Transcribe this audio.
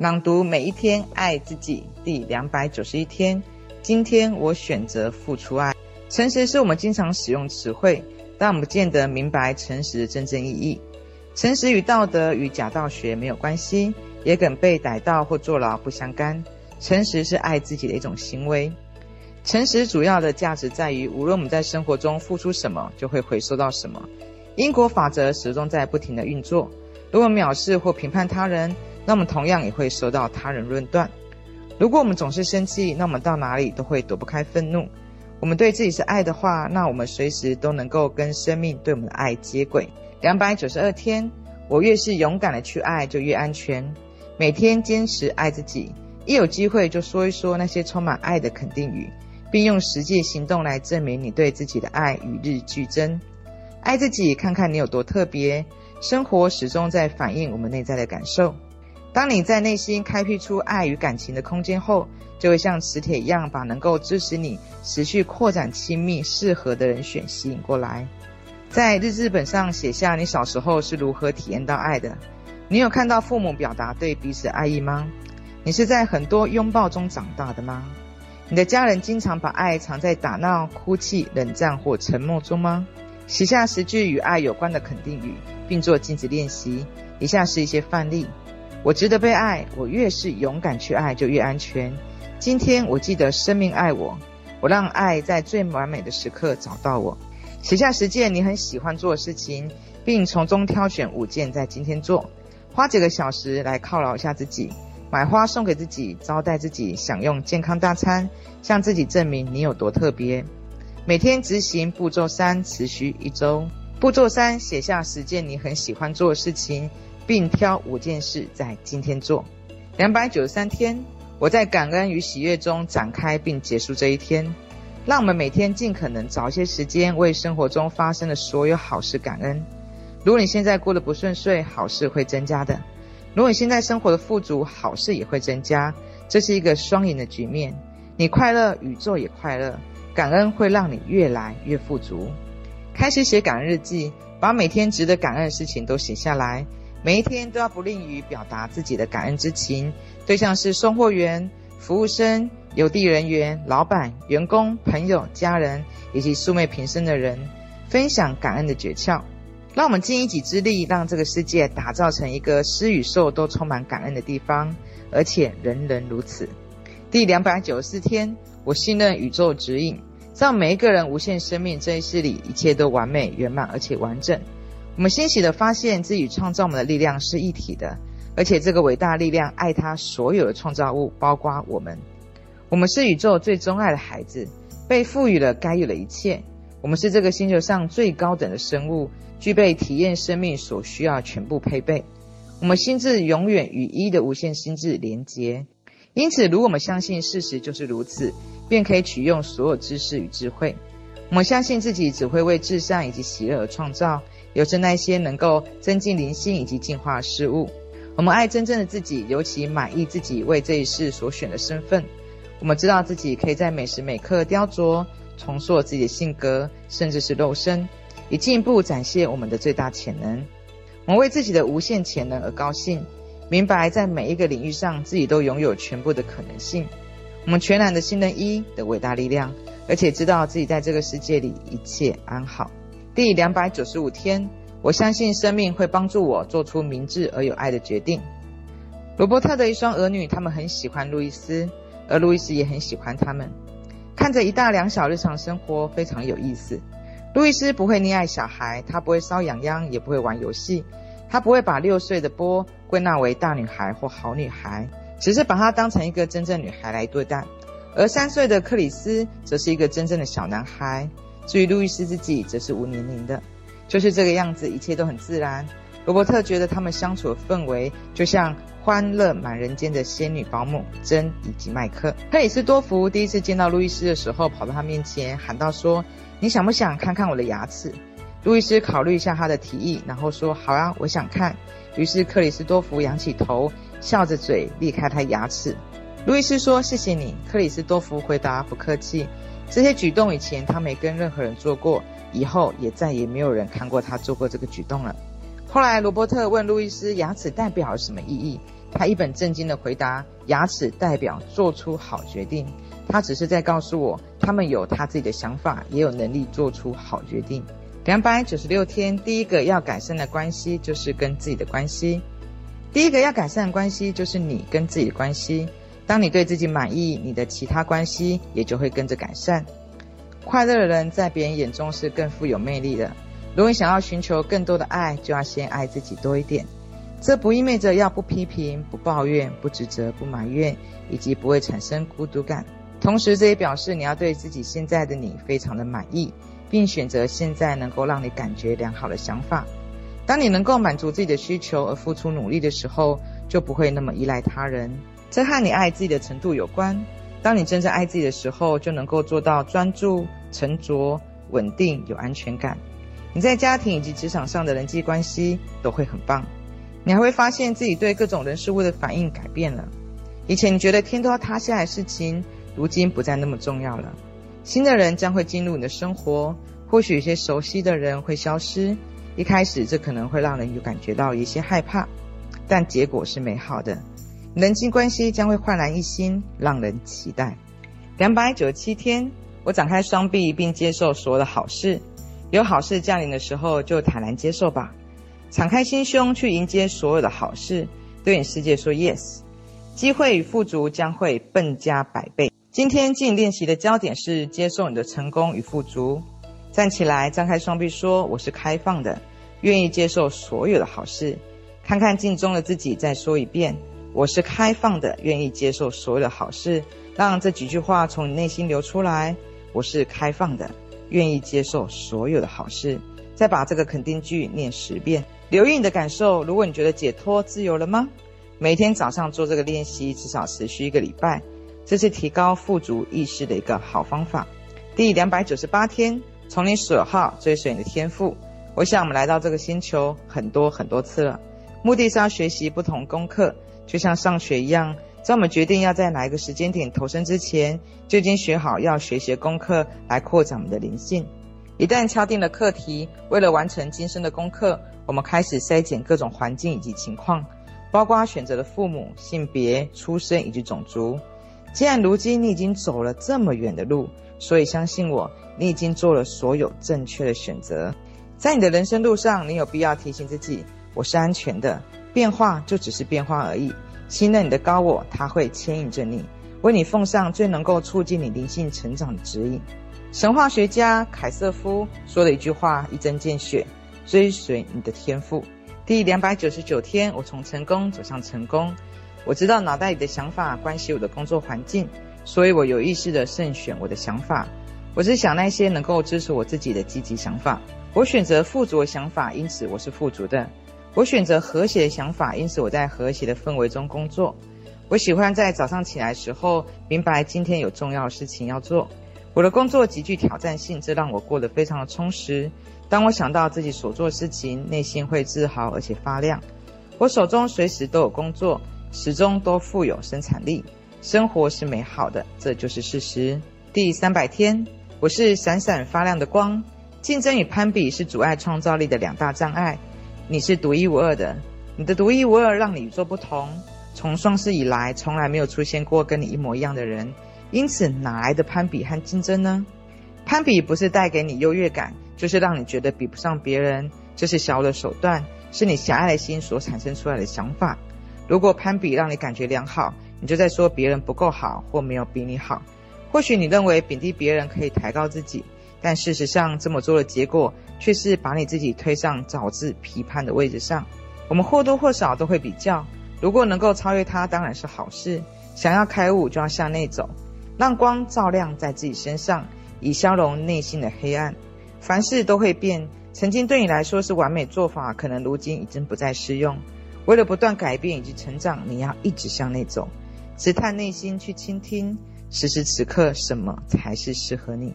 朗读每一天，爱自己，第两百九十一天。今天我选择付出爱。诚实是我们经常使用词汇，但我们不见得明白诚实的真正意义。诚实与道德与假道学没有关系，也跟被逮到或坐牢不相干。诚实是爱自己的一种行为。诚实主要的价值在于，无论我们在生活中付出什么，就会回收到什么。因果法则始终在不停地运作。如果藐视或评判他人，那我们同样也会受到他人论断。如果我们总是生气，那我们到哪里都会躲不开愤怒。我们对自己是爱的话，那我们随时都能够跟生命对我们的爱接轨。两百九十二天，我越是勇敢的去爱，就越安全。每天坚持爱自己，一有机会就说一说那些充满爱的肯定语，并用实际行动来证明你对自己的爱与日俱增。爱自己，看看你有多特别。生活始终在反映我们内在的感受。当你在内心开辟出爱与感情的空间后，就会像磁铁一样，把能够支持你持续扩展亲密、适合的人选吸引过来。在日志本上写下你小时候是如何体验到爱的。你有看到父母表达对彼此爱意吗？你是在很多拥抱中长大的吗？你的家人经常把爱藏在打闹、哭泣、冷战或沉默中吗？写下十句与爱有关的肯定语，并做镜子练习。以下是一些范例。我值得被爱，我越是勇敢去爱，就越安全。今天我记得生命爱我，我让爱在最完美的时刻找到我。写下十件你很喜欢做的事情，并从中挑选五件在今天做。花几个小时来犒劳一下自己，买花送给自己，招待自己，享用健康大餐，向自己证明你有多特别。每天执行步骤三，持续一周。步骤三，写下十件你很喜欢做的事情。并挑五件事在今天做。两百九十三天，我在感恩与喜悦中展开并结束这一天。让我们每天尽可能找一些时间为生活中发生的所有好事感恩。如果你现在过得不顺遂，好事会增加的；如果你现在生活的富足，好事也会增加。这是一个双赢的局面。你快乐，宇宙也快乐。感恩会让你越来越富足。开始写感恩日记，把每天值得感恩的事情都写下来。每一天都要不吝于表达自己的感恩之情，对象是送货员、服务生、邮递人员、老板、员工、朋友、家人以及素昧平生的人，分享感恩的诀窍。让我们尽一己之力，让这个世界打造成一个施与受都充满感恩的地方，而且人人如此。第两百九十四天，我信任宇宙指引，让每一个人无限生命这一世里，一切都完美圆满而且完整。我们欣喜地发现自己创造我们的力量是一体的，而且这个伟大力量爱他所有的创造物，包括我们。我们是宇宙最钟爱的孩子，被赋予了该有的一切。我们是这个星球上最高等的生物，具备体验生命所需要全部配备。我们心智永远与一的无限心智连接，因此，如果我们相信事实就是如此，便可以取用所有知识与智慧。我们相信自己只会为至善以及喜乐而创造。有着那些能够增进灵性以及进化事物，我们爱真正的自己，尤其满意自己为这一世所选的身份。我们知道自己可以在每时每刻雕琢、重塑自己的性格，甚至是肉身，以进一步展现我们的最大潜能。我们为自己的无限潜能而高兴，明白在每一个领域上自己都拥有全部的可能性。我们全然的信任一的伟大力量，而且知道自己在这个世界里一切安好。第两百九十五天，我相信生命会帮助我做出明智而有爱的决定。罗伯特的一双儿女，他们很喜欢路易斯，而路易斯也很喜欢他们。看着一大两小日常生活，非常有意思。路易斯不会溺爱小孩，他不会搔痒痒，也不会玩游戏，他不会把六岁的波归纳为大女孩或好女孩，只是把她当成一个真正女孩来对待。而三岁的克里斯则是一个真正的小男孩。至于路易斯自己，则是无年龄的，就是这个样子，一切都很自然。罗伯特觉得他们相处的氛围就像欢乐满人间的仙女保姆珍以及麦克。克里斯多福第一次见到路易斯的时候，跑到他面前喊道：“说，你想不想看看我的牙齿？”路易斯考虑一下他的提议，然后说：“好啊，我想看。”于是克里斯多福仰起头，笑着嘴，裂开他牙齿。路易斯说：“谢谢你。”克里斯多福回答：“不客气。”这些举动以前他没跟任何人做过，以后也再也没有人看过他做过这个举动了。后来罗伯特问路易斯牙齿代表什么意义，他一本正经地回答：“牙齿代表做出好决定。”他只是在告诉我，他们有他自己的想法，也有能力做出好决定。两百九十六天，第一个要改善的关系就是跟自己的关系。第一个要改善的关系就是你跟自己的关系。当你对自己满意，你的其他关系也就会跟着改善。快乐的人在别人眼中是更富有魅力的。如果你想要寻求更多的爱，就要先爱自己多一点。这不意味着要不批评、不抱怨、不指责、不埋怨，以及不会产生孤独感。同时，这也表示你要对自己现在的你非常的满意，并选择现在能够让你感觉良好的想法。当你能够满足自己的需求而付出努力的时候，就不会那么依赖他人。这和你爱自己的程度有关。当你真正爱自己的时候，就能够做到专注、沉着、稳定、有安全感。你在家庭以及职场上的人际关系都会很棒。你还会发现自己对各种人事物的反应改变了。以前你觉得天都要塌下来的事情，如今不再那么重要了。新的人将会进入你的生活，或许有些熟悉的人会消失。一开始这可能会让人有感觉到一些害怕，但结果是美好的。人际关系将会焕然一新，让人期待。两百九十七天，我展开双臂并接受所有的好事。有好事降临的时候，就坦然接受吧。敞开心胸去迎接所有的好事，对你世界说 yes，机会与富足将会賁加百倍。今天静练习的焦点是接受你的成功与富足。站起来，张开双臂，说：“我是开放的，愿意接受所有的好事。”看看镜中的自己，再说一遍：“我是开放的，愿意接受所有的好事。”让这几句话从你内心流出来：“我是开放的，愿意接受所有的好事。”再把这个肯定句念十遍。留意你的感受，如果你觉得解脱自由了吗？每天早上做这个练习，至少持续一个礼拜，这是提高富足意识的一个好方法。第两百九十八天，从你所好追随你的天赋。我想我们来到这个星球很多很多次了，目的是要学习不同功课，就像上学一样，在我们决定要在哪一个时间点投生之前，就已经学好要学习功课来扩展我们的灵性。一旦敲定了课题，为了完成今生的功课。我们开始筛检各种环境以及情况，包括选择的父母、性别、出生以及种族。既然如今你已经走了这么远的路，所以相信我，你已经做了所有正确的选择。在你的人生路上，你有必要提醒自己：我是安全的，变化就只是变化而已。信任你的高我，他会牵引着你，为你奉上最能够促进你灵性成长的指引。神话学家凯瑟夫说的一句话，一针见血。追随你的天赋。第两百九十九天，我从成功走向成功。我知道脑袋里的想法关系我的工作环境，所以我有意识地慎选我的想法。我只想那些能够支持我自己的积极想法。我选择富足的想法，因此我是富足的。我选择和谐的想法，因此我在和谐的氛围中工作。我喜欢在早上起来时候，明白今天有重要的事情要做。我的工作极具挑战性，这让我过得非常的充实。当我想到自己所做事情，内心会自豪而且发亮。我手中随时都有工作，始终都富有生产力，生活是美好的，这就是事实。第三百天，我是闪闪发亮的光。竞争与攀比是阻碍创造力的两大障碍。你是独一无二的，你的独一无二让你与众不同。从创世以来，从来没有出现过跟你一模一样的人，因此哪来的攀比和竞争呢？攀比不是带给你优越感。就是让你觉得比不上别人，这是小的手段，是你狭隘的心所产生出来的想法。如果攀比让你感觉良好，你就在说别人不够好或没有比你好。或许你认为贬低别人可以抬高自己，但事实上这么做的结果却是把你自己推上早自批判的位置上。我们或多或少都会比较，如果能够超越它，当然是好事。想要开悟，就要向内走，让光照亮在自己身上，以消融内心的黑暗。凡事都会变，曾经对你来说是完美做法，可能如今已经不再适用。为了不断改变以及成长，你要一直向内走，直探内心去倾听，此时此刻什么才是适合你。